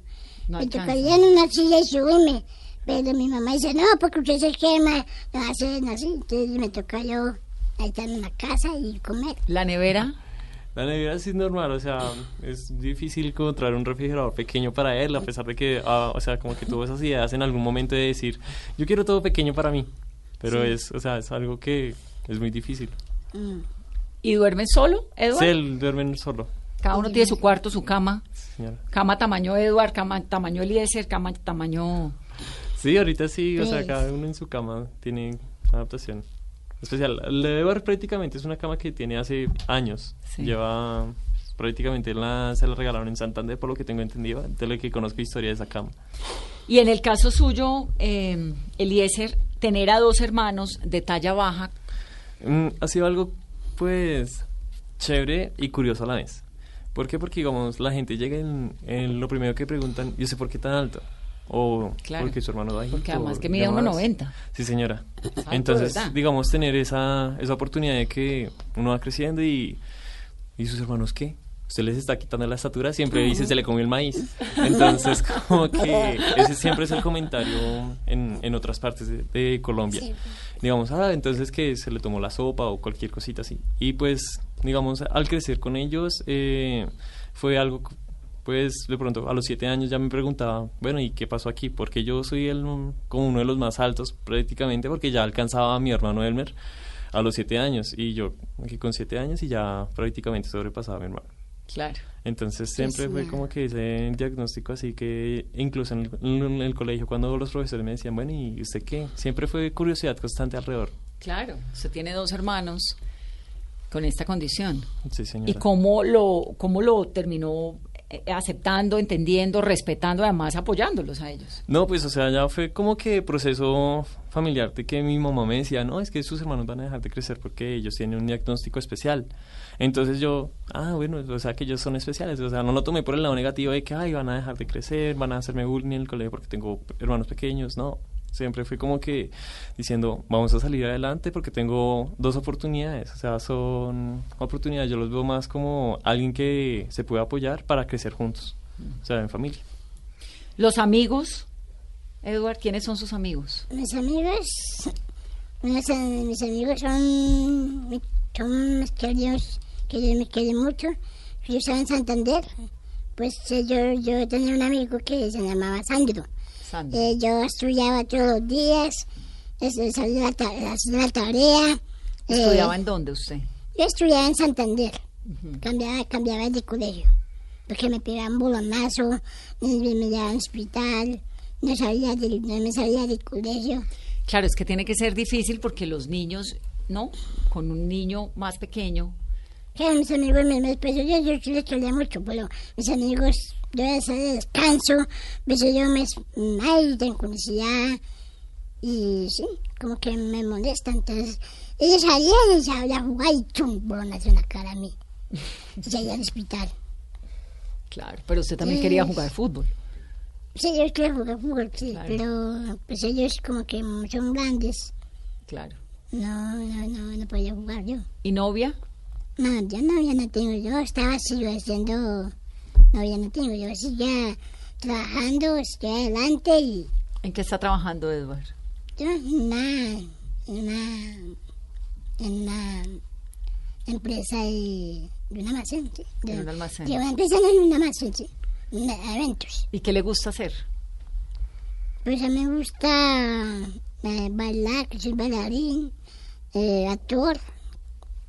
No me tocaría en una silla y subirme. Pero mi mamá dice, no, porque usted se quema, no hacen así. Entonces me toca yo ahí estar en la casa y comer. La nevera. La nevera sí es normal, o sea, es difícil encontrar un refrigerador pequeño para él, a pesar de que, ah, o sea, como que tuvo esas ideas en algún momento de decir, yo quiero todo pequeño para mí, pero es, o sea, es algo que es muy difícil. Mm. ¿Y duermen solo, Edward? Sí, él duerme solo, Cada uno tiene su cuarto, su cama. señora. Cama tamaño Edward, cama tamaño Eliezer, cama tamaño... Sí, ahorita sí, o sea, Pues. cada uno en su cama tiene adaptación especial. Edward prácticamente es una cama que tiene hace años, Sí. lleva prácticamente la, se la regalaron en Santander, por lo que tengo entendido, de lo que conozco historia de esa cama. Y en el caso suyo, eh, Eliezer, tener a dos hermanos de talla baja, Mm, ha sido algo, pues, chévere y curioso a la vez. ¿Por qué? Porque, digamos, la gente llega en, en lo primero que preguntan, yo sé por qué tan alto. o Claro. porque su hermano bajito. Porque además que mide demás. 1.90. Sí, señora. Entonces, ¿verdad? digamos, tener esa, esa oportunidad de que uno va creciendo y, y sus hermanos, ¿qué? Usted les está quitando la estatura, siempre dice se le comió el maíz. Entonces, como que ese siempre es el comentario en, en otras partes de, de Colombia. Digamos, ah, entonces que se le tomó la sopa o cualquier cosita así. Y pues, digamos, al crecer con ellos, eh, fue algo, pues, de pronto, a los siete años ya me preguntaba, bueno, ¿y qué pasó aquí? Porque yo soy el, como uno de los más altos prácticamente, porque ya alcanzaba a mi hermano Elmer a los siete años. Y yo, aquí con siete años y ya prácticamente sobrepasaba a mi hermano. Claro. Entonces siempre Sí, fue como que ese diagnóstico así que incluso en el, en el colegio cuando los profesores me decían, bueno, ¿y usted qué? Siempre fue curiosidad constante alrededor. Claro. Usted tiene dos hermanos con esta condición. Sí, señora. ¿Y cómo lo, cómo lo terminó aceptando, entendiendo, respetando, además apoyándolos a ellos? No, pues o sea, ya fue como que proceso familiar de que mi mamá me decía, no, es que sus hermanos van a dejar de crecer porque ellos tienen un diagnóstico especial. Entonces yo, ah, bueno, o sea que ellos son especiales, o sea, no lo tomé por el lado negativo de que, ay, van a dejar de crecer, van a hacerme bullying en el colegio porque tengo hermanos pequeños, no. Siempre fui como que diciendo, vamos a salir adelante porque tengo dos oportunidades, o sea, son oportunidades, yo los veo más como alguien que se puede apoyar para crecer juntos, o sea, en familia. Los amigos, Edward, ¿quiénes son sus amigos? Mis amigos, mis, mis amigos son, son mis queridos, que me quieren mucho. Yo estaba en Santander, pues eh, yo, yo tenía un amigo que se llamaba Sandro. Eh, yo estudiaba todos los días, este, salía la, la tarea. eh, ¿Estudiaba en dónde usted? Yo estudiaba en Santander, cambiaba, cambiaba de colegio, porque me pegaban bolonazo, me, me, llevaban al hospital, no, salía del, no me salía del colegio. Claro, es que tiene que ser difícil porque los niños, ¿no? Con un niño más pequeño, Claro, mis amigos me, me pues, yo, yo les quería mucho, pero mis amigos, yo veces de descanso, a veces yo me, tengo curiosidad, y sí, como que me molesta, entonces, ellos salían y salían a jugar y chum, la cara a mí, y salía al hospital. claro, pero usted también Sí. quería jugar fútbol. Sí, yo quiero jugar fútbol, sí, Claro. pero pues ellos como que son grandes, Claro. no, no, no, no podía jugar yo. ¿Y novia? No, yo no, ya no tengo, yo estaba así haciendo, no, ya no tengo, yo ya trabajando, estoy adelante y ¿En qué está trabajando Edward? yo en una, en una, en una empresa de, de un almacén, sí, de, En un almacén. de una empresa en un almacén, sí, de eventos. ¿Y qué le gusta hacer? Pues a mí me gusta eh, bailar, que soy bailarín, eh, actor,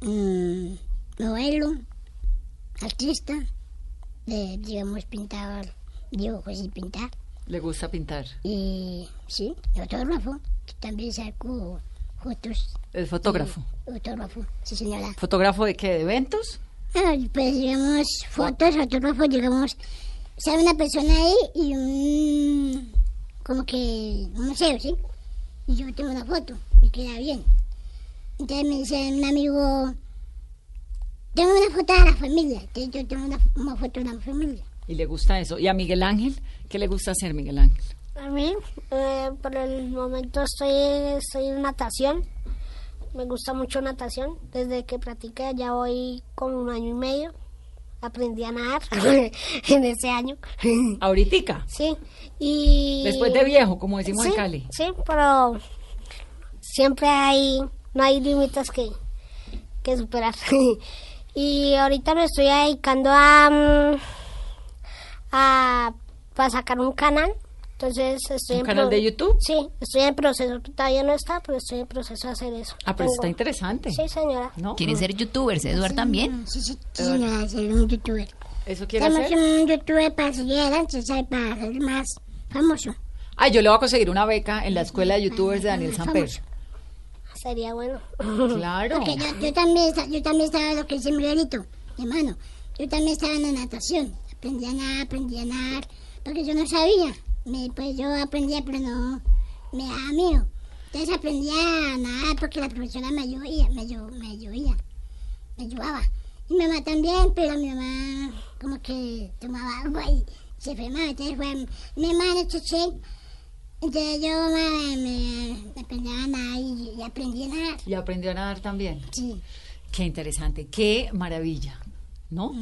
mm, modelo, artista, eh, digamos pintar dibujos y pintar. ¿Le gusta pintar? Y sí, fotógrafo, también saco fotos. ¿Es fotógrafo? Fotógrafo, sí señora. ¿Fotógrafo de qué? ¿De eventos? Ah, pues digamos, fotos, fotógrafo, digamos, sale una persona ahí y un, como que, un museo, ¿sí? Y yo tengo una foto, me queda bien. Entonces me dice un amigo, tengo una foto de la familia, yo tengo una, una foto de la familia. ¿Y le gusta eso? ¿Y a Miguel Ángel? ¿Qué le gusta hacer, Miguel Ángel? A mí, eh, por el momento estoy, estoy en natación. Me gusta mucho natación. Desde que practiqué ya voy con un año y medio. Aprendí a nadar en ese año. ¿Ahoritica? Sí. Y... Después de viejo, como decimos sí, en Cali. Sí, pero siempre hay, no hay límites que, que superar. y ahorita me estoy dedicando a, mm, a para sacar un canal. Entonces estoy ¿Un en canal de YouTube? Sí, estoy en proceso. Todavía no está, pero estoy en proceso de hacer eso. Ah, pero Tengo- está interesante. Sí, señora. ¿No? ¿Quiere ser youtuber, también? Sí, sí, sí, señora, ser un youtuber. ¿Eso quiere Tenemos hacer? un youtuber para seguir adelante. Para ser más famoso. Ay, yo le voy a conseguir una beca en la escuela de youtubers de Daniel Samper. Sería bueno. Claro. Porque yo, yo también, yo también estaba lo que dice mi hermano. Yo también estaba en la natación. Aprendí a nadar, aprendí a nadar, porque yo no sabía. Me, pues yo aprendía, pero no me daba miedo. Entonces aprendí a nadar porque la profesora me ayudía, me, ayu- me ayudía, me ayudaba. Y mi mamá también, pero mi mamá como que tomaba agua y, se más, entonces fue mi hermano Cheche. Entonces yo me, me, me aprendí a nadar y, y aprendí a nadar. Y aprendió a nadar también. Sí. Qué interesante, qué maravilla, ¿no?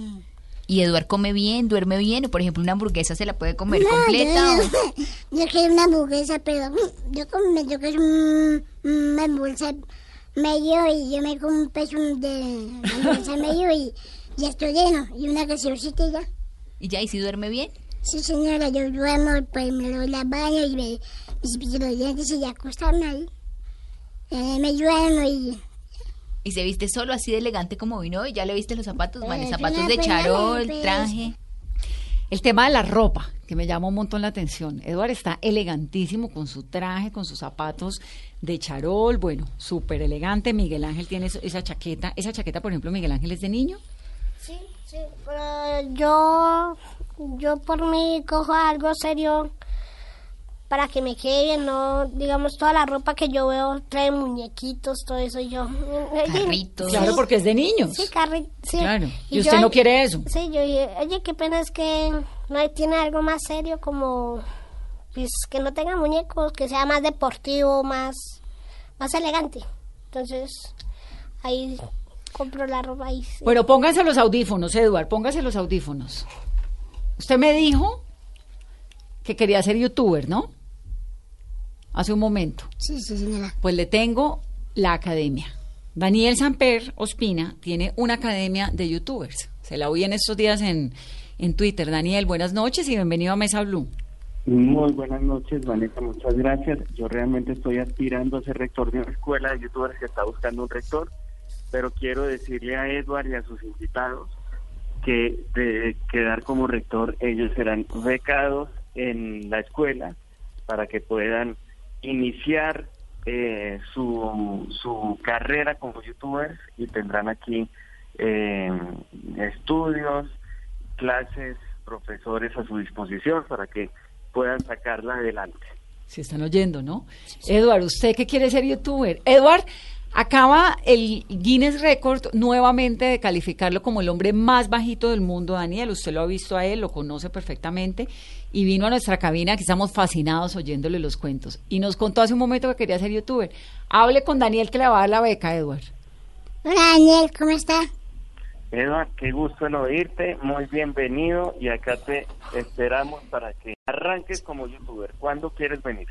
Y Eduard come bien, duerme bien, o por ejemplo una hamburguesa se la puede comer No, completa. Yo, o- yo quiero una hamburguesa, pero mm, yo, como, yo quiero un- una hamburguesa medio y yo me como un peso de hamburguesa medio y ya estoy lleno. Y una gaseosita y ya. Y ya, ¿y si duerme bien? Sí, señora, yo duermo, pues me doy la baño y me, me cepillo los dientes y ya acostarme ahí. Eh, me duermo y... Y se viste solo así de elegante como vino hoy. Ya le viste los zapatos, vale, Eh, zapatos pues, de charol, pues. traje. El tema de la ropa, que me llama un montón la atención. Eduard está elegantísimo con su traje, con sus zapatos de charol, bueno, súper elegante. Miguel Ángel tiene esa chaqueta. Esa chaqueta, por ejemplo, Miguel Ángel es de niño. Sí, sí, pero yo, yo por mí cojo algo serio para que me quede bien, no, digamos, toda la ropa que yo veo trae muñequitos, todo eso, y yo... Carritos. Claro, porque es de niños. Sí, carri sí. Claro. Y yo- usted no quiere eso. Sí, yo dije, oye, qué pena es que no hay- tiene algo más serio como, pues, que no tenga muñecos, que sea más deportivo, más, más elegante. Entonces, ahí compro la ropa ahí. sí. Bueno, pónganse los audífonos, Eduard, póngase los audífonos. Usted me dijo que quería ser youtuber, ¿no? Hace un momento. Sí, sí, señora. Pues le tengo la academia. Daniel Samper Ospina tiene una academia de youtubers. Se la oí en estos días en, en Twitter. Daniel, buenas noches y bienvenido a Mesa Blue. Muy buenas noches, Vanessa, muchas gracias. Yo realmente estoy aspirando a ser rector de una escuela de youtubers que está buscando un rector, pero quiero decirle a Edward y a sus invitados que de quedar como rector ellos serán becados en la escuela para que puedan iniciar eh, su, su carrera como youtubers y tendrán aquí eh, estudios, clases, profesores a su disposición para que puedan sacarla adelante. Si están oyendo, ¿no? Eduard, ¿usted qué quiere ser youtuber? Eduard, acaba el Guinness Record nuevamente de calificarlo como el hombre más bajito del mundo, Daniel. Usted lo ha visto a él, lo conoce perfectamente y vino a nuestra cabina que estamos fascinados oyéndole los cuentos. Y nos contó hace un momento que quería ser youtuber. Hable con Daniel que le va a dar la beca, Eduard. Hola, Daniel, ¿cómo está? Edward, qué gusto en oírte, muy bienvenido y acá te esperamos para que arranques como youtuber. ¿Cuándo quieres venir?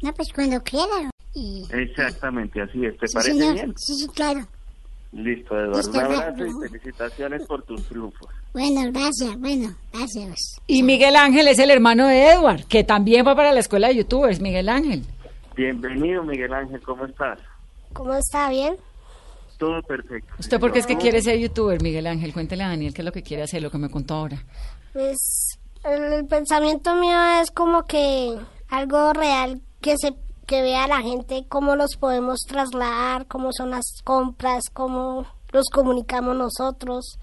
No, pues cuando quiera. Y... Exactamente, así es. ¿Te Sí, parece señor. bien? Sí, sí, claro. Listo, Eduardo. Listo, Un abrazo y felicitaciones por tus triunfos. Bueno, gracias, bueno, gracias. Y Miguel Ángel es el hermano de Eduard, que también va para la escuela de youtubers. Miguel Ángel. Bienvenido, Miguel Ángel, ¿cómo estás? ¿Cómo está? ¿Bien? Todo perfecto. ¿Usted por qué es que quiere ser youtuber, Miguel Ángel? Cuéntele a Daniel qué es lo que quiere hacer, lo que me contó ahora. Pues el, el pensamiento mío es como que algo real que se que vea la gente cómo los podemos trasladar, cómo son las compras, cómo los comunicamos nosotros.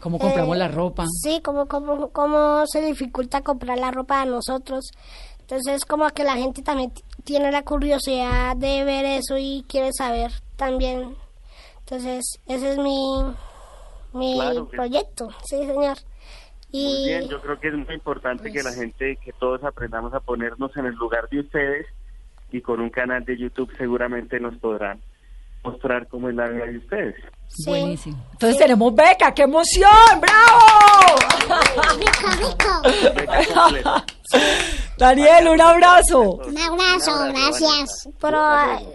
¿Cómo compramos Eh, la ropa? Sí, cómo, cómo, cómo se dificulta comprar la ropa a nosotros. Entonces, como que la gente también tiene la curiosidad de ver eso y quiere saber también. Entonces, ese es mi, mi Claro que- proyecto, sí, señor. Y Muy bien, yo creo que es muy importante que la gente, que todos aprendamos a ponernos en el lugar de ustedes y con un canal de YouTube seguramente nos podrán mostrar cómo es la vida de ustedes. sí, Buenísimo. Entonces tenemos beca, qué emoción, bravo. Rico, rico. Beca completa. Daniel, un abrazo. Un abrazo, gracias. pero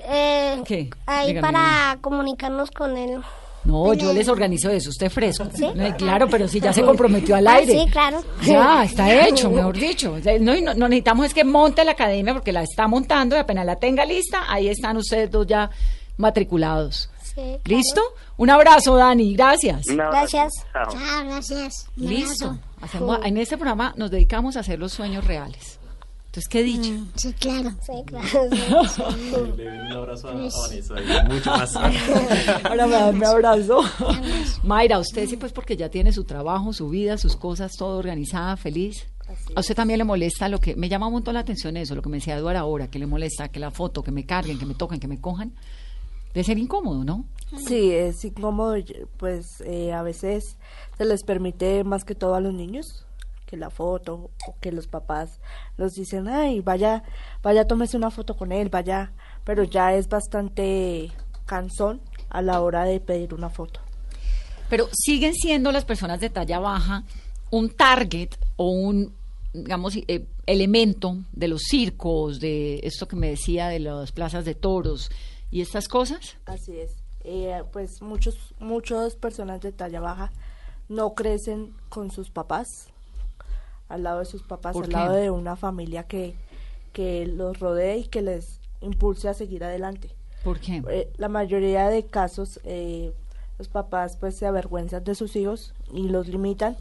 eh, ¿Qué? ahí Dígame, para comunicarnos con él. No, yo les organizo eso, usted fresco. No, Claro, pero si ya se comprometió al Ah, aire. sí, claro. Ya, está hecho, mejor dicho. No, y no, no necesitamos es que monte la academia porque la está montando y apenas la tenga lista, ahí están ustedes dos ya matriculados. Sí, claro. ¿Listo? Un abrazo, Dani, gracias. Gracias. Chao. Gracias. Listo. Hacemos, en este programa nos dedicamos a hacer los sueños reales. Entonces, ¿qué dicho? Mm, Sí, claro. Sí, claro. Le doy un abrazo a, a Vanessa mucho más. Ahora me un abrazo. Mayra, usted sí, pues porque ya tiene su trabajo, su vida, sus cosas, todo organizada, feliz. A usted también le molesta lo que me llama un montón la atención eso, lo que me decía Eduardo ahora, que le molesta que la foto, que me carguen, que me toquen, que me cojan. De ser incómodo, ¿no? Sí, es incómodo, pues eh, a veces se les permite más que todo a los niños que la foto o que los papás los dicen, ay, vaya, vaya, tómese una foto con él, vaya, pero ya es bastante cansón a la hora de pedir una foto. Pero siguen siendo las personas de talla baja un target o un, digamos, eh, elemento de los circos, de esto que me decía de las plazas de toros y estas cosas. Así es. Eh, pues muchos, muchas personas de talla baja no crecen con sus papás, al lado de sus papás, ¿Por al qué? lado de una familia que, que los rodee y que les impulse a seguir adelante. ¿Por qué? Eh, la mayoría de casos eh, los papás pues se avergüenzan de sus hijos y los limitan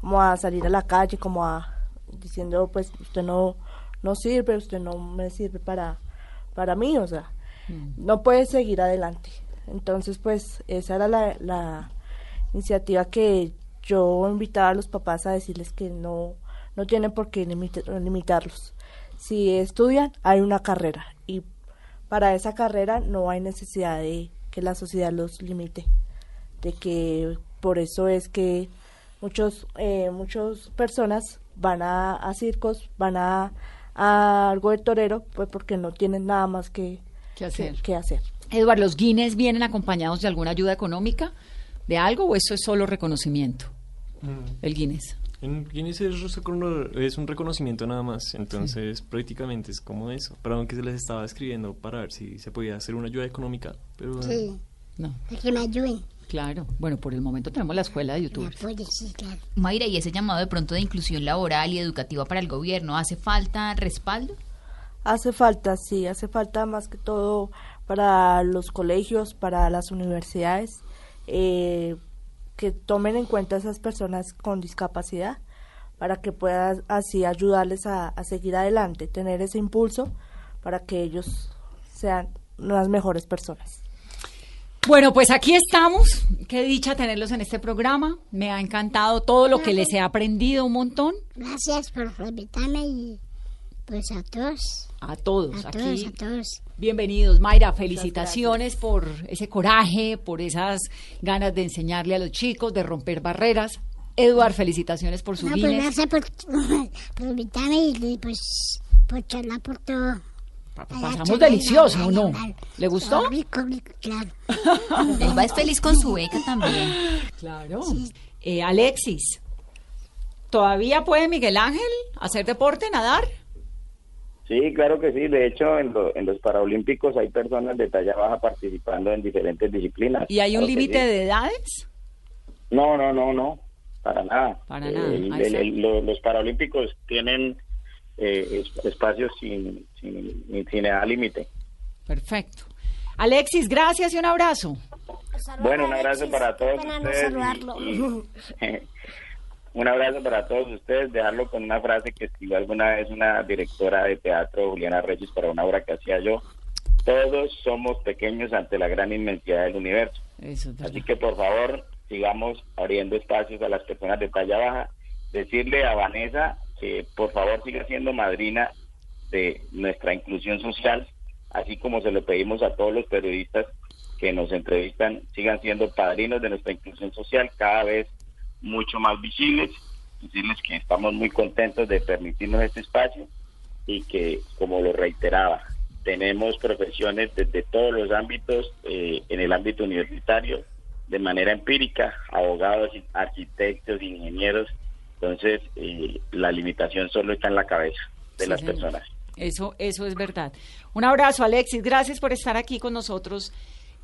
como a salir a la calle como a diciendo pues usted no no sirve usted no me sirve para para mí o sea no puede seguir adelante entonces pues esa era la, la iniciativa que yo invitaba a los papás a decirles que no no tienen por qué limit- limitarlos si estudian hay una carrera y para esa carrera no hay necesidad de que la sociedad los limite de que por eso es que muchos eh, muchas personas van a, a circos van a, a algo de torero pues porque no tienen nada más que, ¿Qué hacer? que- que hacer Eduardo, ¿los Guinness vienen acompañados de alguna ayuda económica? ¿De algo o eso es solo reconocimiento? El Guinness. En Guinness es, recono- es un reconocimiento nada más, entonces prácticamente es como eso. Perdón que se les estaba escribiendo para ver si se podía hacer una ayuda económica, pero Sí, No, para que me ayuden. claro. Bueno, por el momento tenemos la escuela de apoyen, sí, claro. Mayra, y ese llamado de pronto de inclusión laboral y educativa para el gobierno, ¿hace falta respaldo? Hace falta, sí, hace falta más que todo para los colegios, para las universidades, eh, que tomen en cuenta a esas personas con discapacidad para que puedan así ayudarles a, a seguir adelante, tener ese impulso para que ellos sean unas mejores personas. Bueno, pues aquí estamos. Qué dicha tenerlos en este programa. Me ha encantado todo lo que les he aprendido un montón. Gracias por invitarme y pues a todos, A todos a aquí. todos, a todos. Bienvenidos, Mayra. Felicitaciones por ese coraje, por esas ganas de enseñarle a los chicos, de romper barreras. Eduard, felicitaciones por su No, pues gracias por, por invitarme y pues por charlar por todo. Pasamos delicioso, ¿o no? ¿Le gustó? Oh, rico, rico, claro. Elba es feliz con su beca también. Claro. Eh, Alexis, ¿todavía puede Miguel Ángel hacer deporte, nadar? Sí, claro que sí. De hecho, en, lo- en los Paralímpicos hay personas de talla baja participando en diferentes disciplinas. ¿Y hay un Claro límite sí. de edades? No, no, no, no. Para nada. Para nada, El- los Paralímpicos tienen eh, es- espacios sin, sin, sin edad límite. Perfecto. Alexis, gracias y un abrazo. Bueno, un abrazo para todos ustedes. y- saludarlo. y- un abrazo para todos ustedes. Dejarlo con una frase que escribió alguna vez una directora de teatro, Juliana Reyes, para una obra que hacía yo. Todos somos pequeños ante la gran inmensidad del universo. Eso. Así que por favor sigamos abriendo espacios a las personas de talla baja. Decirle a Vanessa que por favor siga siendo madrina de nuestra inclusión social, así como se lo pedimos a todos los periodistas que nos entrevistan, sigan siendo padrinos de nuestra inclusión social cada vez mucho más visibles. Decirles que estamos muy contentos de permitirnos este espacio y que, como lo reiteraba, tenemos profesiones desde todos los ámbitos, eh, en el ámbito universitario, de manera empírica, abogados, arquitectos, ingenieros. Entonces, eh, la limitación solo está en la cabeza de Sí, las señor. personas. Eso, eso es verdad. Un abrazo, Alexis. Gracias por estar aquí con nosotros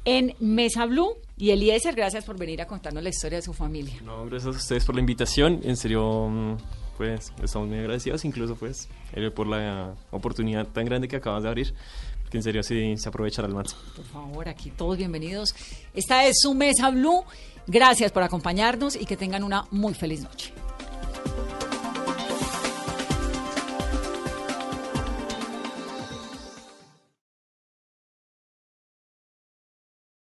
en Mesa Blue. Y Eliezer, gracias por venir a contarnos la historia de su familia. No, gracias a ustedes por la invitación. En serio, mm, pues estamos muy agradecidos, incluso pues eh, por la oportunidad tan grande que acabas de abrir. Que en serio sí se aprovechará al máximo. Por favor, aquí todos bienvenidos. Esta es su Mesa Blue. Gracias por acompañarnos y que tengan una muy feliz noche.